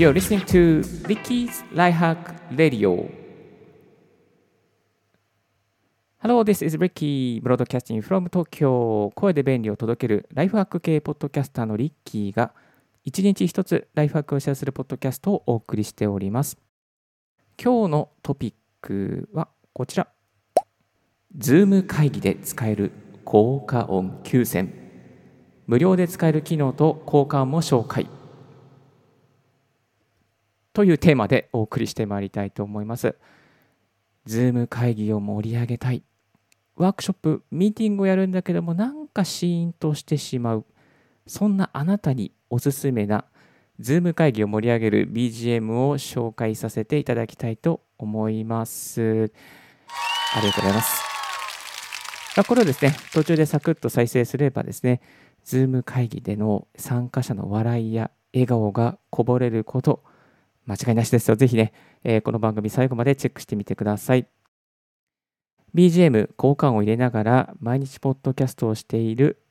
You're listening to Ricky's Lifehack Radio. Hello, this is Ricky, broadcasting from Tokyo. 声で便利を届けるライフハック系ポッドキャスターのリッキーが一日一つライフハックをシェアするポッドキャストをお送りしております。今日のトピックはこちら。Zoom 会議で使える効果音9選。無料で使える機能と効果音も紹介。というテーマでお送りしてまいりたいと思います。Zoom 会議を盛り上げたい。ワークショップ、ミーティングをやるんだけども、なんかシーンとしてしまう。そんなあなたにおすすめな Zoom 会議を盛り上げる BGM を紹介させていただきたいと思います。ありがとうございます。これをですね、途中でサクッと再生すればですね、Zoom 会議での参加者の笑いや笑顔がこぼれること、間違いなしですよ。ぜひね、えー、この番組最後までチェックしてみてください。BGM 交換を入れながら毎日ポッドキャストをしている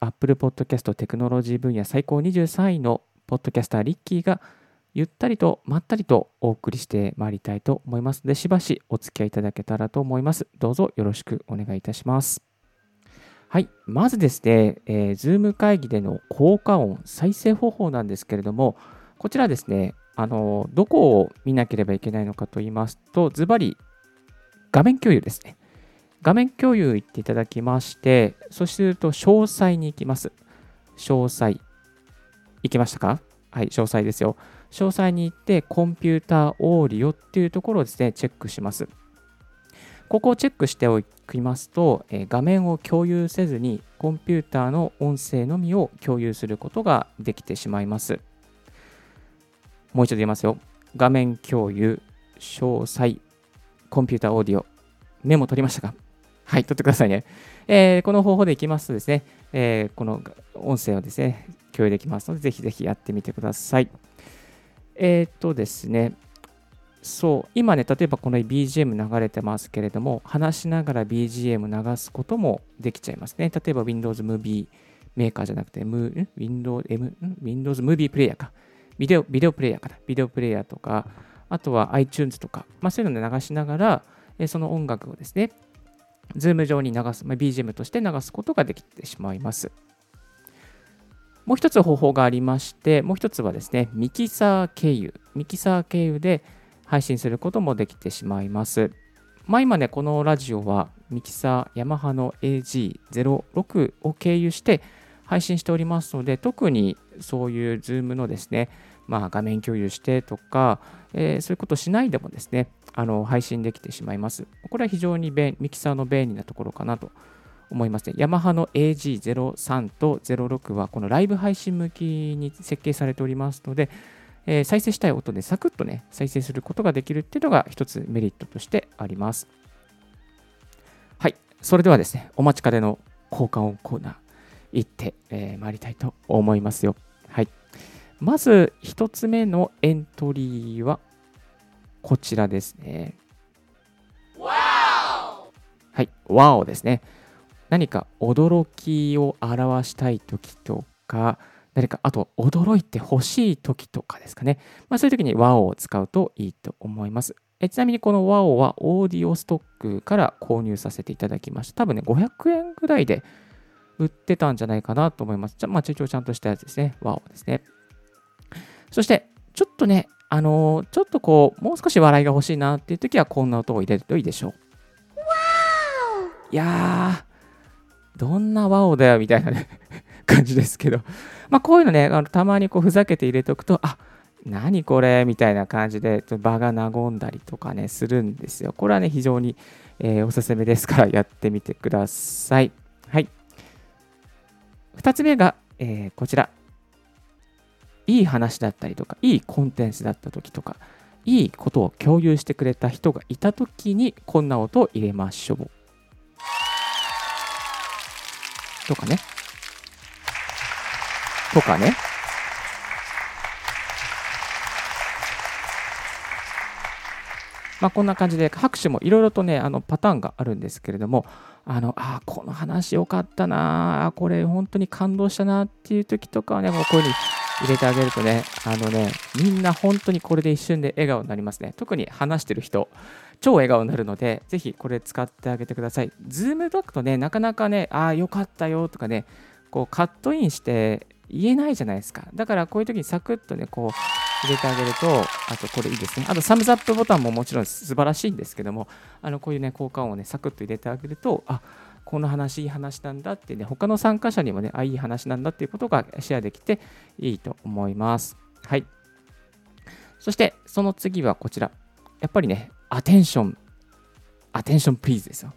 Apple Podcast テクノロジー分野最高23位のポッドキャスターリッキーがゆったりとまったりとお送りしてまいりたいと思いますのでしばしお付き合いいただけたらと思います。どうぞよろしくお願いいたします。はい、まずですね、えー、Zoom 会議での効果音再生方法なんですけれども、こちらですね、あのどこを見なければいけないのかと言いますと、ズバリ画面共有ですね。画面共有行っていただきまして、そしてと詳細に行きます。詳細。行きましたか？はい、詳細ですよ。詳細に行って、コンピューターオーディオっていうところをですね、チェックします。ここをチェックしておきますと、え画面を共有せずに、コンピューターの音声のみを共有することができてしまいます。もう一度言いますよ。画面共有、詳細、コンピューターオーディオ。メモ取りましたか？はい、取ってくださいね。えー、この方法でいきますとですね、えー、この音声をですね、共有できますので、ぜひぜひやってみてください。えー、っとですね、そう、今ね、例えばこの BGM 流れてますけれども、話しながら BGM 流すこともできちゃいますね。例えば Windows Movie メーカーじゃなくて、Windows, Windows Movie プレイヤーか。ビデオ、ビデオプレイヤーかな？ビデオプレイヤーとか、あとは iTunes とか、まあ、そういうので流しながら、えその音楽をですね、Zoom 上に流す、まあ、BGM として流すことができてしまいます。もう一つ方法がありまして、もう一つはですね、ミキサー経由。ミキサー経由で配信することもできてしまいます。まあ今ね、このラジオはミキサーヤマハの AG06 を経由して配信しておりますので、特にそういう Zoom のですね、まあ、画面共有してとか、えー、そういうことしないでもですね、あの配信できてしまいます。これは非常に便ミキサーの便利なところかなと思いますね。ヤマハの AG03 と06はこのライブ配信向きに設計されておりますので、えー、再生したい音でサクッとね、再生することができるっていうのが一つメリットとしてあります。はい。それではですね、お待ちかねの交換音コーナー。行ってま、えー、いりたいと思いますよ。はい。まず1つ目のエントリーはこちらですね。はい、ワオですね。何か驚きを表したいときとか、誰か、あと驚いてほしいときとかですかね。まあ、そういうときにワオを使うといいと思います。えちなみにこのワオはオーディオストックから購入させていただきました。多分ね、500円ぐらいで売ってたんじゃないかなと思います。じゃまあ、一応ちゃんとしたやつですね。ワオですね。そして、ちょっとね、あのー、ちょっとこう、もう少し笑いが欲しいなっていう時は、こんな音を入れるといいでしょう。いやー、どんなワオだよみたいなね 感じですけど、まあ、こういうのね、あのたまにこうふざけて入れておくと、あ何これみたいな感じで場が和んだりとかね、するんですよ。これはね、非常に、えー、おすすめですからやってみてください。はい。2つ目が、えー、こちら。いい話だったりとか、いいコンテンツだった時とか、いいことを共有してくれた人がいた時に、こんな音を入れましょう。とかね。とかね。まあ、こんな感じで拍手もいろいろとねあのパターンがあるんですけれどもあのあこの話よかったなあこれ本当に感動したなっていう時とかはねもうこういうふうに入れてあげるとね、あのね、みんな本当にこれで一瞬で笑顔になりますね。特に話してる人、超笑顔になるので、ぜひこれ使ってあげてください。ズームだとね、なかなかね、ああ、よかったよとかね、こうカットインして言えないじゃないですか。だからこういう時にサクッとね、こう入れてあげると、あとこれいいですね。あとサムズアップボタンももちろん素晴らしいんですけども、あのこういうね、効果音をね、サクッと入れてあげると、あこの話いい話なんだってね、他の参加者にもね、あ、いい話なんだっていうことがシェアできていいと思います。はい。そして、その次はこちら。やっぱりね、アテンション、アテンションプリーズですよ。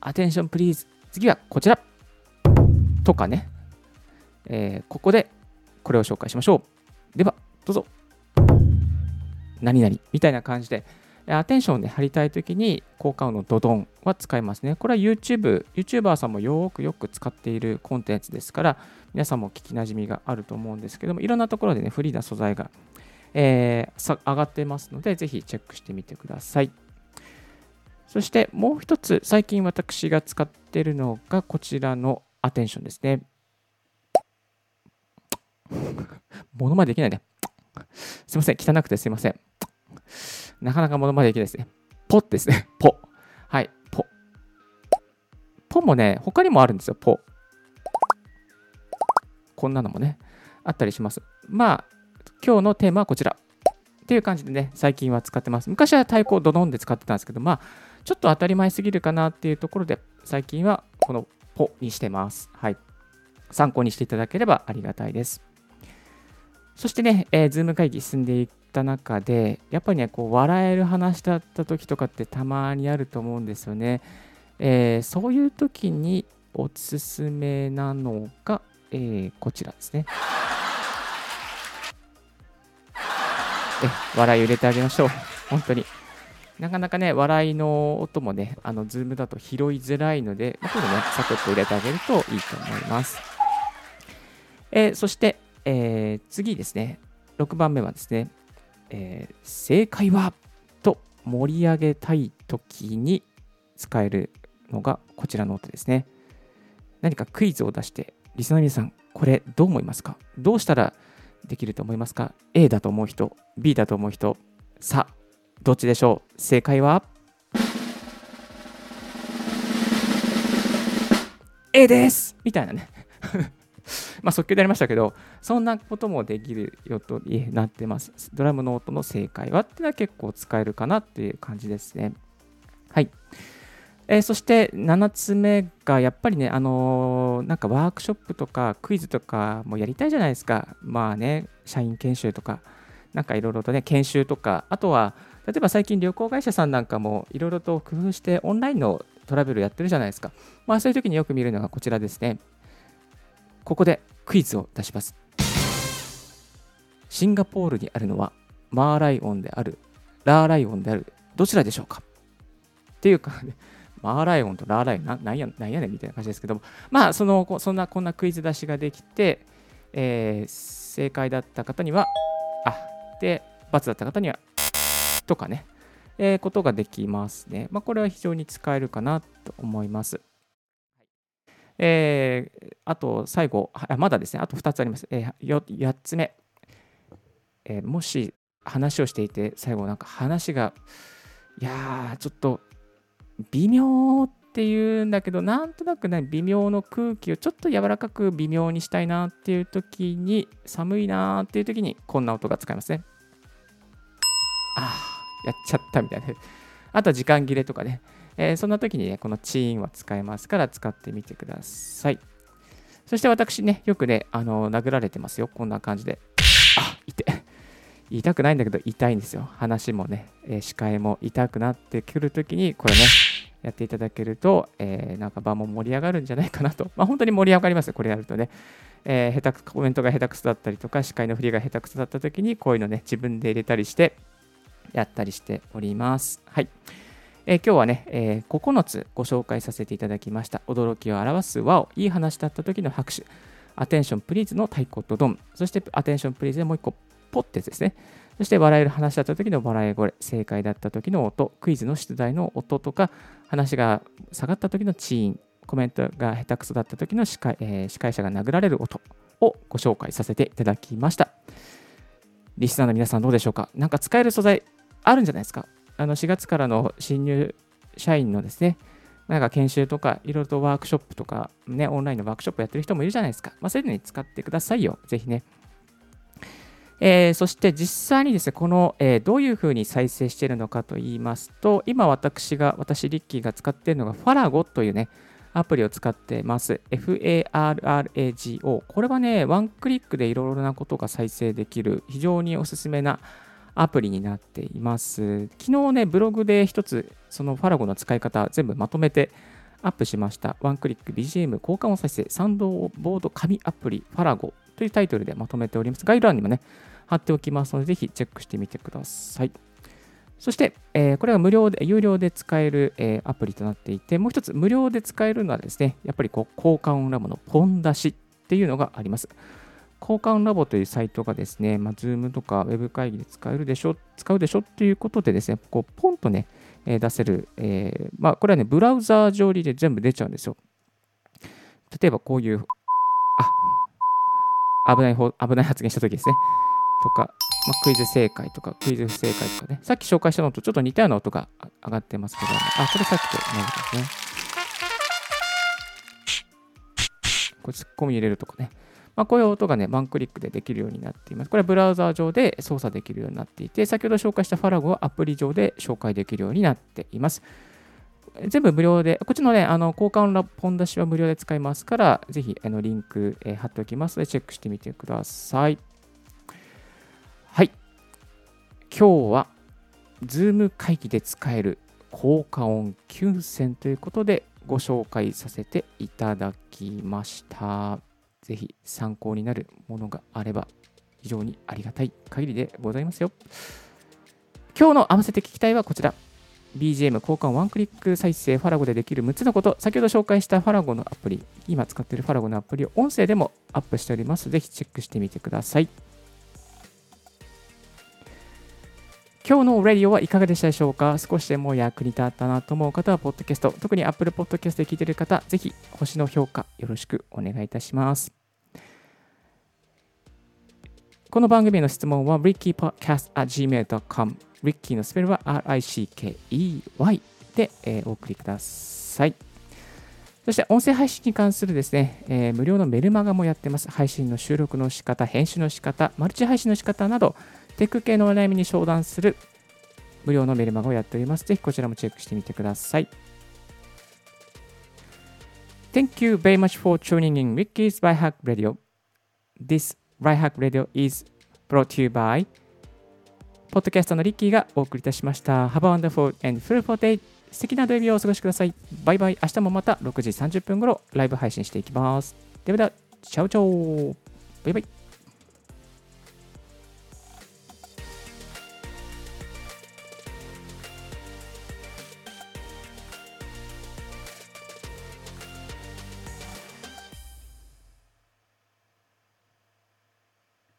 アテンションプリーズ。次はこちら。とかね、えー、ここでこれを紹介しましょう。では、どうぞ。何々みたいな感じで、アテンションで貼りたいときに効果音のドドンは使いますね。これは YouTube、YouTuber さんもよくよく使っているコンテンツですから、皆さんも聞きなじみがあると思うんですけども、いろんなところでね、フリーな素材が、えー、上がってますので、ぜひチェックしてみてください。そしてもう一つ、最近私が使っているのがこちらのアテンションですね。ものまでできないね。すいません。汚くてすいません。なかなかものまでできないですね。ポですね。ポ。はい。ポ。ポもね、他にもあるんですよ。ポ。こんなのもね、あったりします。まあ、今日のテーマはこちら。っていう感じでね、最近は使ってます。昔は太鼓をドドンで使ってたんですけど、まあ、ちょっと当たり前すぎるかなっていうところで、最近はこのポにしてます。はい。参考にしていただければありがたいです。そしてね、えー、ズーム会議進んでいった中で、やっぱりね、こう笑える話だった時とかってたまにあると思うんですよね。えー、そういう時におすすめなのが、えー、こちらですね。え笑いを入れてあげましょう。本当に。なかなかね、笑いの音もね、あの、ズームだと拾いづらいので、まあ、これね、サクッと入れてあげるといいと思います。えー、そして、えー、次ですね、6番目はですね、えー、正解はと盛り上げたいときに使えるのがこちらの音ですね。何かクイズを出して、リスナーの皆さん、これどう思いますか？どうしたらできると思いますか ?A だと思う人、B だと思う人、さあ、どっちでしょう？正解は？A です！みたいなね。まあ即興でやりましたけど、そんなこともできるよとなってます。ドラムの音の正解はっていうのは結構使えるかなっていう感じですね。はい。えー、そして7つ目がやっぱりね、あのー、なんかワークショップとかクイズとかもやりたいじゃないですか。まあね、社員研修とか、なんかいろいろとね、研修とか、あとは、例えば最近旅行会社さんなんかもいろいろと工夫してオンラインのトラベルやってるじゃないですか。まあそういう時によく見るのがこちらですね。ここでクイズを出します。シンガポールにあるのはマーライオンである、ラーライオンである、どちらでしょうか？っていうか、ね、マーライオンとラーライオンな、なんやなんやねんみたいな感じですけども、まあ、その、そんな、こんなクイズ出しができて、えー、正解だった方には、あ、で、×だった方には、とかね、えー、ことができますね。まあ、これは非常に使えるかなと思います。えー、あと最後あ、まだですね、あと2つあります。えー、8つ目、えー、もし話をしていて、最後なんか話が、いやー、ちょっと微妙っていうんだけど、なんとなくね、微妙の空気をちょっと柔らかく微妙にしたいなっていう時に、寒いなっていう時に、こんな音が使えますね。ああ、やっちゃったみたいな。あとは時間切れとかね。えー、そんな時にね、このチーンは使えますから使ってみてください。そして私ね、よくね、あの殴られてますよ。こんな感じで。あ、痛い。痛くないんだけど痛いんですよ。話もね、えー、視界も痛くなってくるときに、これね、やっていただけると、えー、なんか場も盛り上がるんじゃないかなと。まあ、本当に盛り上がりますよ、これやるとね。えー、下手くコメントが下手くそだったりとか、視界の振りが下手くそだったときに、こういうのね、自分で入れたりして、やったりしております。はい。え、今日はね、えー、9つご紹介させていただきました。驚きを表すワオ、いい話だった時の拍手。 attention please の太鼓とドン。そして attention please でもう一個、ポってですね。そして笑える話だった時の笑い声、正解だった時の音、クイズの出題の音とか、話が下がった時のチーン、コメントが下手くそだった時の司会,、えー、司会者が殴られる音をご紹介させていただきました。リスナーの皆さんどうでしょうか？なんか使える素材あるんじゃないですか？あの4月からの新入社員のですね、なんか研修とか、いろいろとワークショップとか、ね、オンラインのワークショップやってる人もいるじゃないですか。まあ、そういうのに使ってくださいよ。ぜひね。えー、そして実際にですね、この、えー、どういうふうに再生しているのかと言いますと、今私が、私、リッキーが使っているのが、ファラゴというね、アプリを使ってます。FARRAGO。これはね、ワンクリックでいろいろなことが再生できる、非常におすすめなアプリになっています。昨日ね、ブログで一つ、そのファラゴの使い方全部まとめてアップしました。ワンクリック BGM 交換音再生サンドボード紙アプリファラゴというタイトルでまとめております。概要欄にもね、貼っておきますので、ぜひチェックしてみてください。そして、えー、これは無料で、有料で使える、えー、アプリとなっていて、もう一つ無料で使えるのはですね、やっぱりこう交換音ラボのポン出しっていうのがあります。交換ラボというサイトがですね、まあ、Zoom とか Web 会議で使えるでしょ、使うでしょっていうことでですね、こうポンとね、えー、出せる、えー、まあ、これはね、ブラウザー上で全部出ちゃうんですよ。例えばこういう、あ、危ない方危ない発言したときですね。とか、まあ、クイズ正解とか、クイズ不正解とかね、さっき紹介したのとちょっと似たような音が上がってますけど、あ、これさっきと同じですね。これツッコミ入れるとかね。まあ、こういう音がね、ワンクリックでできるようになっています。これはブラウザー上で操作できるようになっていて、先ほど紹介したファラゴはアプリ上で紹介できるようになっています。全部無料で、こっちのね、あの交換ラポン出しは無料で使えますから、ぜひあのリンク、え、貼っておきますので、チェックしてみてください。はい。今日は、Zoom 会議で使える効果音9選ということでご紹介させていただきました。ぜひ参考になるものがあれば非常にありがたい限りでございますよ。今日の合わせて聞きたいはこちら。BGM 交換ワンクリック再生ファラゴでできる6つのこと。先ほど紹介したファラゴのアプリ、今使っているファラゴのアプリを音声でもアップしております。ぜひチェックしてみてください。今日のレディオはいかがでしたでしょうか？少しでも役に立ったなと思う方は、ポッドキャスト、特に Apple Podcast で聞いている方、ぜひ星の評価よろしくお願いいたします。この番組の質問は rickypodcast.gmail.com ricky のスペルは rickey で、えー、お送りください。そして音声配信に関するですね、えー、無料のメルマガもやってます。配信の収録の仕方、編集の仕方、マルチ配信の仕方など、テック系のお悩みに相談する無料のメルマガをやっております。ぜひこちらもチェックしてみてください。Thank you very much for tuning in Ricky's by Hack Radio. This Right Hack Radio is brought to you by ポッドキャストのリッキーがお送りいたしました。Have a wonderful and fruitful day. 素敵な土曜日をお過ごしください。バイバイ。明日もまた6時30分頃ライブ配信していきます。ではでは、チャオチャオバイバイ。